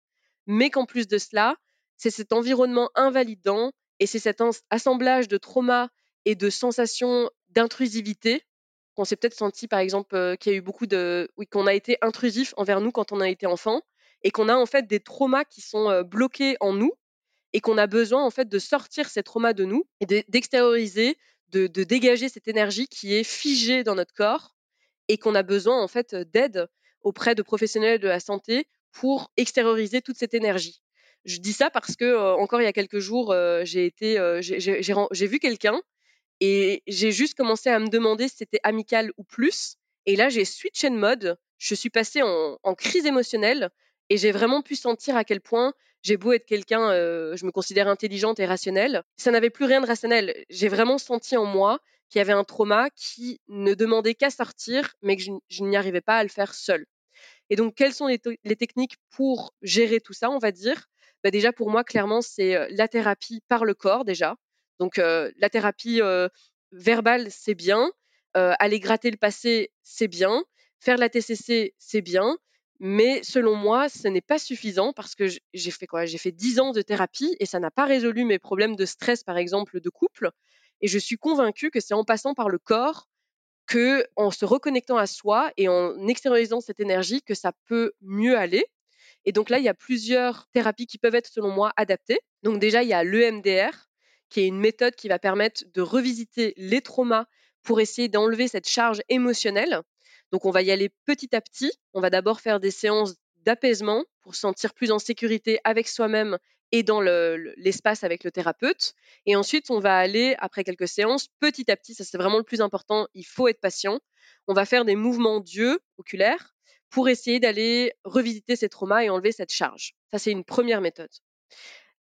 Speaker 2: mais qu'en plus de cela, c'est cet environnement invalidant et c'est cet assemblage de traumas et de sensations d'intrusivité qu'on s'est peut-être senti par exemple qu'il y a eu beaucoup de oui qu'on a été intrusif envers nous quand on a été enfant et qu'on a en fait des traumas qui sont bloqués en nous et qu'on a besoin en fait de sortir ces traumas de nous et d'extérioriser, de, dégager cette énergie qui est figée dans notre corps et qu'on a besoin en fait d'aide auprès de professionnels de la santé pour extérioriser toute cette énergie. Je dis ça parce que encore il y a quelques jours, j'ai été, j'ai vu quelqu'un et j'ai juste commencé à me demander si c'était amical ou plus. Et là, j'ai switché de mode. Je suis passée en, crise émotionnelle et j'ai vraiment pu sentir à quel point j'ai beau être quelqu'un, je me considère intelligente et rationnelle, ça n'avait plus rien de rationnel. J'ai vraiment senti en moi qu'il y avait un trauma qui ne demandait qu'à sortir, mais que je, n'y arrivais pas à le faire seule. Et donc, quelles sont les, techniques pour gérer tout ça, on va dire? Bah Déjà, pour moi, clairement, c'est la thérapie par le corps, déjà. Donc, la thérapie verbale, c'est bien. aller gratter le passé, c'est bien. Faire la TCC, c'est bien. Mais selon moi, ce n'est pas suffisant parce que j'ai fait quoi? J'ai fait 10 ans de thérapie et ça n'a pas résolu mes problèmes de stress, par exemple, de couple. Et je suis convaincue que c'est en passant par le corps que, en se reconnectant à soi et en extériorisant cette énergie, que ça peut mieux aller. Et donc là, il y a plusieurs thérapies qui peuvent être, selon moi, adaptées. Donc déjà, il y a l'EMDR, qui est une méthode qui va permettre de revisiter les traumas pour essayer d'enlever cette charge émotionnelle. Donc on va y aller petit à petit. On va d'abord faire des séances d'apaisement pour se sentir plus en sécurité avec soi-même et dans l'espace avec le thérapeute. Et ensuite, on va aller, après quelques séances, petit à petit, ça c'est vraiment le plus important, il faut être patient. On va faire des mouvements d'yeux oculaires pour essayer d'aller revisiter ces traumas et enlever cette charge. Ça, c'est une première méthode.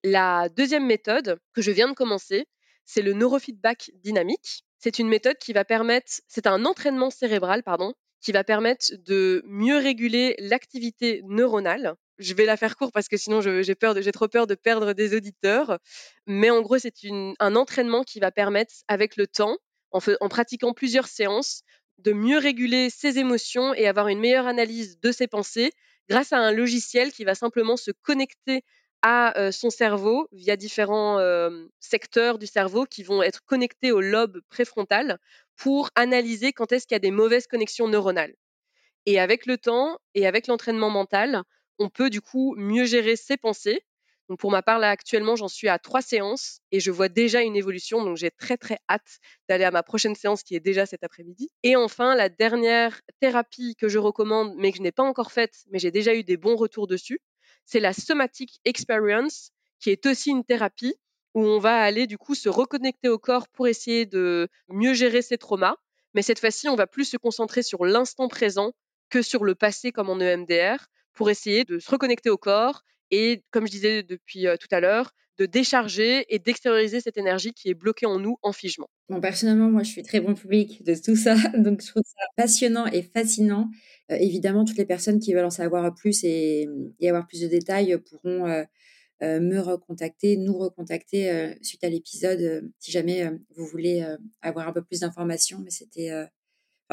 Speaker 2: La deuxième méthode que je viens de commencer, c'est le neurofeedback dynamique. C'est une méthode qui va permettre, c'est un entraînement cérébral, pardon, qui va permettre de mieux réguler l'activité neuronale je vais la faire court parce que sinon j'ai peur, j'ai trop peur de perdre des auditeurs. Mais en gros, c'est un entraînement qui va permettre, avec le temps, en, en, pratiquant plusieurs séances, de mieux réguler ses émotions et avoir une meilleure analyse de ses pensées grâce à un logiciel qui va simplement se connecter à son cerveau via différents secteurs du cerveau qui vont être connectés au lobe préfrontal pour analyser quand est-ce qu'il y a des mauvaises connexions neuronales. Et avec le temps et avec l'entraînement mental, on peut du coup mieux gérer ses pensées. Donc pour ma part, là actuellement, j'en suis à trois séances et je vois déjà une évolution. Donc j'ai très très hâte d'aller à ma prochaine séance qui est déjà cet après-midi. Et enfin, la dernière thérapie que je recommande, mais que je n'ai pas encore faite, mais j'ai déjà eu des bons retours dessus, c'est la somatic experience, qui est aussi une thérapie où on va aller du coup se reconnecter au corps pour essayer de mieux gérer ses traumas. Mais cette fois-ci, on va plus se concentrer sur l'instant présent que sur le passé comme en EMDR pour essayer de se reconnecter au corps et, comme je disais depuis tout à l'heure, de décharger et d'extérioriser cette énergie qui est bloquée en nous en figement.
Speaker 3: Bon, personnellement, moi, je suis très bon public de tout ça, [laughs] donc je trouve ça passionnant et fascinant. évidemment, toutes les personnes qui veulent en savoir plus et, avoir plus de détails pourront me recontacter, nous recontacter suite à l'épisode, si jamais vous voulez avoir un peu plus d'informations. Mais c'était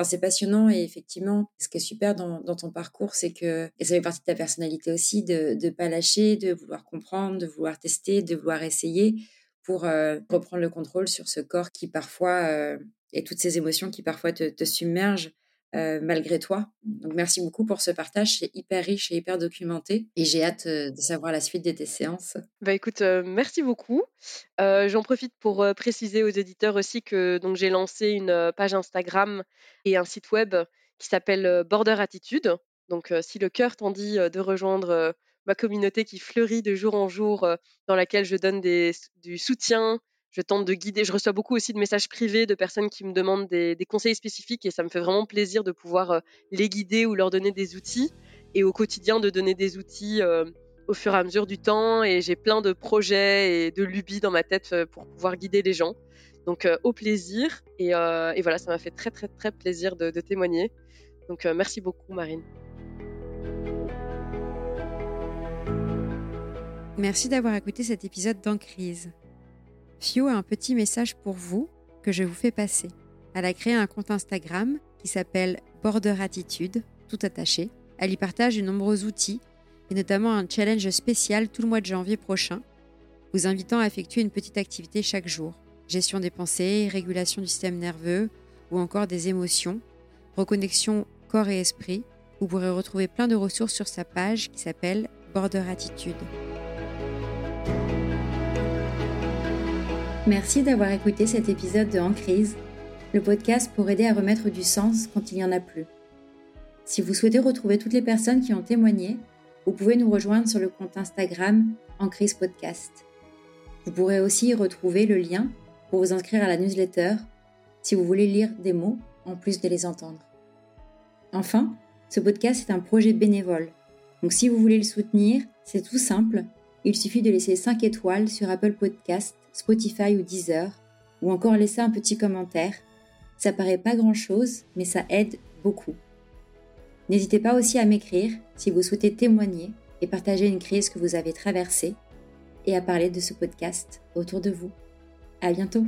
Speaker 3: c'est passionnant et effectivement, ce qui est super dans, ton parcours, c'est que, et ça fait partie de ta personnalité aussi, de ne pas lâcher, de vouloir comprendre, de vouloir tester, de vouloir essayer pour euh, reprendre le contrôle sur ce corps qui parfois, euh, et toutes ces émotions qui parfois te submergent euh, malgré toi. Donc merci beaucoup pour ce partage, c'est hyper riche et hyper documenté et j'ai hâte euh, de savoir la suite de tes séances.
Speaker 2: Bah écoute, euh, merci beaucoup. J'en profite pour préciser aux éditeurs aussi que donc j'ai lancé une page Instagram et un site web qui s'appelle Border Attitude. Donc si le cœur t'en dit de rejoindre ma communauté qui fleurit de jour en jour, dans laquelle je donne du soutien, je tente de guider. Je reçois beaucoup aussi de messages privés de personnes qui me demandent des, conseils spécifiques et ça me fait vraiment plaisir de pouvoir euh, les guider ou leur donner des outils et au quotidien de donner des outils euh, au fur et à mesure du temps. Et j'ai plein de projets et de lubies dans ma tête euh, pour pouvoir guider les gens. Donc au plaisir et, voilà, ça m'a fait très très très plaisir de, de témoigner. Donc merci beaucoup Marine.
Speaker 1: Merci d'avoir écouté cet épisode d'En Crise. Fio a un petit message pour vous que je vous fais passer. Elle a créé un compte Instagram qui s'appelle Border Attitude, tout attaché. Elle y partage de nombreux outils et notamment un challenge spécial tout le mois de janvier prochain, vous invitant à effectuer une petite activité chaque jour. Gestion des pensées, régulation du système nerveux ou encore des émotions, reconnexion corps et esprit, Vous pourrez retrouver plein de ressources sur sa page qui s'appelle Border Attitude.
Speaker 3: Merci d'avoir écouté cet épisode de En crise, le podcast pour aider à remettre du sens quand il n'y en a plus. Si vous souhaitez retrouver toutes les personnes qui ont témoigné, vous pouvez nous rejoindre sur le compte Instagram En crise podcast. Vous pourrez aussi y retrouver le lien pour vous inscrire à la newsletter si vous voulez lire des mots en plus de les entendre. Enfin, ce podcast est un projet bénévole. Donc si vous voulez le soutenir, c'est tout simple. Il suffit de laisser 5 étoiles sur Apple Podcast, Spotify ou Deezer, ou encore laisser un petit commentaire. Ça paraît pas grand-chose, mais ça aide beaucoup. N'hésitez pas aussi à m'écrire si vous souhaitez témoigner et partager une crise que vous avez traversée et à parler de ce podcast autour de vous. À bientôt!